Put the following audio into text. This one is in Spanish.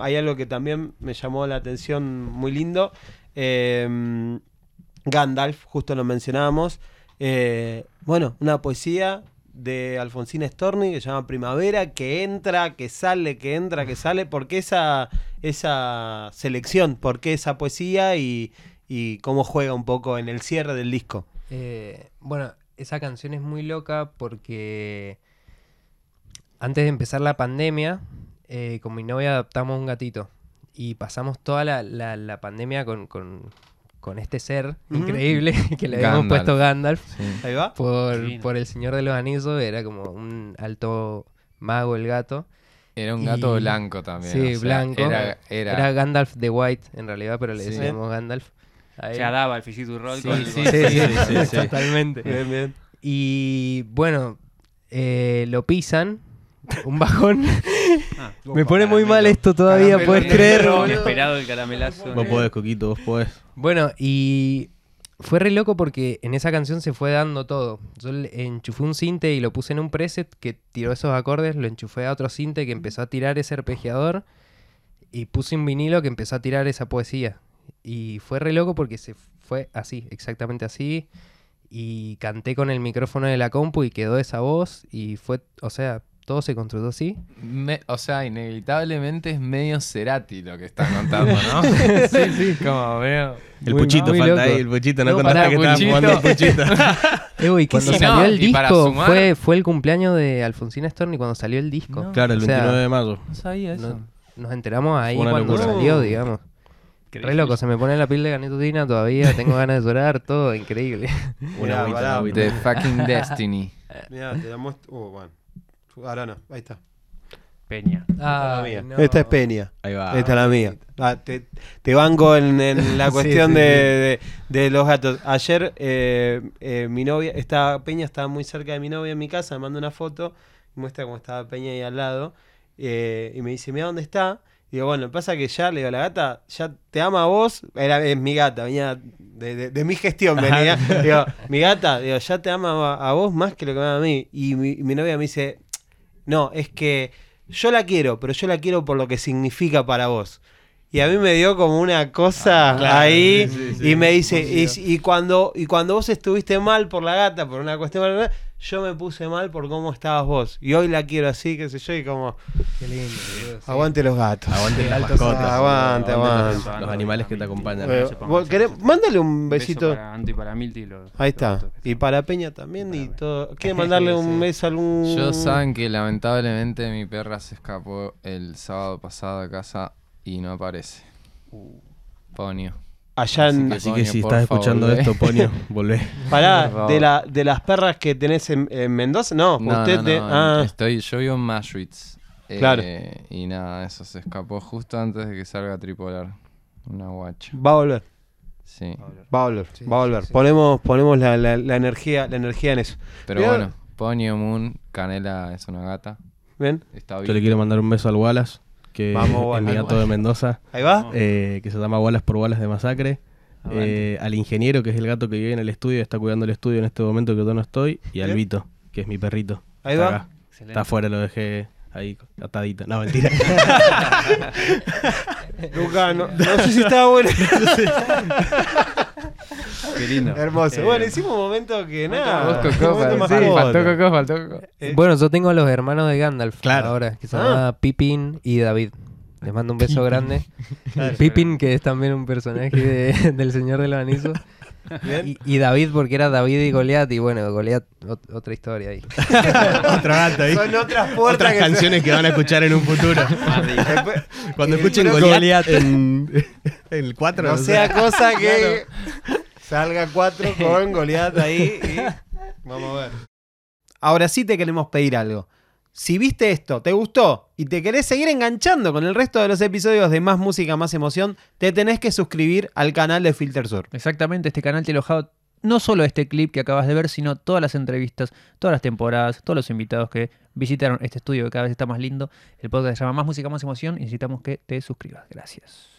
Hay algo que también me llamó la atención muy lindo. Eh, Gandalf, justo lo mencionábamos. Eh, bueno, una poesía de Alfonsín Storni que se llama Primavera, que entra, que sale, que entra, que sale. ¿Por qué esa, esa selección? ¿Por qué esa poesía y, y cómo juega un poco en el cierre del disco? Eh, bueno, esa canción es muy loca porque antes de empezar la pandemia, eh, con mi novia adoptamos un gatito y pasamos toda la, la- la pandemia con, con- con este ser increíble que le habíamos Gandalf. puesto Gandalf Sí. Ahí va. por, por el Señor de los Anillos, era como un alto mago el gato. Era un gato Y- blanco también. Sí, o sea, blanco. Era, era- Era Gandalf the White en realidad, pero le Sí. decíamos Gandalf. a él. Ya daba el Fisitu Roll Sí, con el sí. Sí, sí, sí, sí. totalmente. Bien, bien. Y bueno, eh, lo pisan. Un bajón. Me pone muy mal esto todavía, Caramelo puedes creer. boludo? Inesperado el caramelazo. Vos podés, Coquito, vos podés. Bueno, y fue re loco porque en esa canción se fue dando todo. Yo le enchufé un cinte y lo puse en un preset que tiró esos acordes, lo enchufé a otro cinte que empezó a tirar ese arpegiador y puse un vinilo que empezó a tirar esa poesía. Y fue re loco porque se fue así, exactamente así. Y canté con el micrófono de la compu y quedó esa voz y fue, o sea, todo se construyó así. me- o sea, inevitablemente es medio Cerati lo que estás contando, ¿no? sí, sí. Como veo. El Muy- puchito muy falta ahí, el puchito. No, No, contaste que estabas Puchito. jugando al puchito. Eh, y cuando salió no, el disco, sumar- fue, fue el cumpleaños de Alfonsín Storni cuando salió el disco. No. claro, el O sea, 29 de mayo. No sabía eso. No- nos enteramos ahí una cuando locura. salió, digamos. Re loco, se me pone la piel de ganitutina todavía, tengo ganas de llorar, todo increíble. Una agüita. The fucking Destiny. Mirá, te muestro. Uh, bueno. Ahora no, ahí está. Peña. Esta Ay, es la mía. no. Esta es Peña. Ahí va. Esta es la mía. Ah, te, te banco en, en la cuestión sí, de, de- de los gatos. Ayer eh, eh, mi novia, esta Peña estaba muy cerca de mi novia en mi casa, me manda una foto, muestra cómo estaba Peña ahí al lado, eh, y me dice, mira dónde está. Y digo, bueno, pasa que ya, le digo, la gata ya te ama a vos, era, es mi gata, venía de, de- de mi gestión, venía. digo, mi gata, digo, ya te ama a, a vos más que lo que me ama a mí. Y mi, mi novia me dice, no, es que yo la quiero, pero yo la quiero por lo que significa para vos. Y a mí me dio como una cosa claro, ahí sí, sí, sí. y me dice, y, y cuando, y cuando vos estuviste mal por la gata, por una cuestión, yo me puse mal por cómo estabas vos. Y hoy la quiero así, qué sé yo, y como, Qué lindo, boludo, sí. aguante los gatos. Aguante las Altos mascotas. aguante, aguante. Los, los animales que te acompañan. Eh, se pongan vos querés- mándale un Un beso besito. para Anto y para Milti. los- Ahí los está. que Y para Peña también y Para todo. ¿Quiere mandarle un Sí. beso a algún...? Yo saben que lamentablemente mi perra se escapó el sábado pasado a casa y no aparece. Ponio. Allá en... Así Así que Ponio, si estás escuchando volvé. esto, Ponio, volvé. Pará, de, la, de las perras que tenés en, en Mendoza, no, No, usted no, te- no, ah, estoy, yo vivo en Maschwitz. eh, Claro. Y nada, eso se escapó justo antes de que salga tripolar. Una guacha. va a volver, Sí. va a volver, Sí, va a volver. sí, sí. Ponemos, ponemos la, la- la energía, la energía en eso. Pero Mirá. bueno, Ponio Moon, Canela es una gata. ¿Ven? Está Yo le quiero mandar un beso al Wallace, que Vamos, es mi gato de Mendoza, Ahí va. Eh, que se llama Wallace por Wallace de Masacre. Eh, al ingeniero, que es el gato que vive en el estudio, está cuidando el estudio en este momento que yo no estoy. Y al. Vito, que es mi perrito. Ahí Está va. acá. Está afuera, lo dejé ahí atadito. No, mentira. Luca, no, no sé si estaba bueno. Qué lindo. Hermoso. Eh, Bueno, hicimos un momento que nada. Vos, un sí, faltó Coco, faltó Coco. Eh, Bueno, yo tengo a los hermanos de Gandalf Claro. ahora, que se Ah. llama Pippin y David. Les mando un beso grande. Claro. Pippin, que es también un personaje de- del Señor de los Anillos. Y, y David, porque era David y Goliat. Y bueno, Goliat, ot- otra historia ahí. Otro gato ahí. Son otras puertas Otras que canciones que van a escuchar en un futuro. Después- Cuando escuchen Goliath en en el 4. No sea cosa que salga 4 con Goliath ahí y vamos a ver. Ahora sí te queremos pedir algo. Si viste esto, te gustó y te querés seguir enganchando con el resto de los episodios de Más Música, Más Emoción, te tenés que suscribir al canal de Filter Sur. Exactamente, este canal te ha alojado no solo este clip que acabas de ver, sino todas las entrevistas, todas las temporadas, todos los invitados que visitaron este estudio que cada vez está más lindo. El podcast se llama Más Música, Más Emoción y necesitamos que te suscribas. Gracias.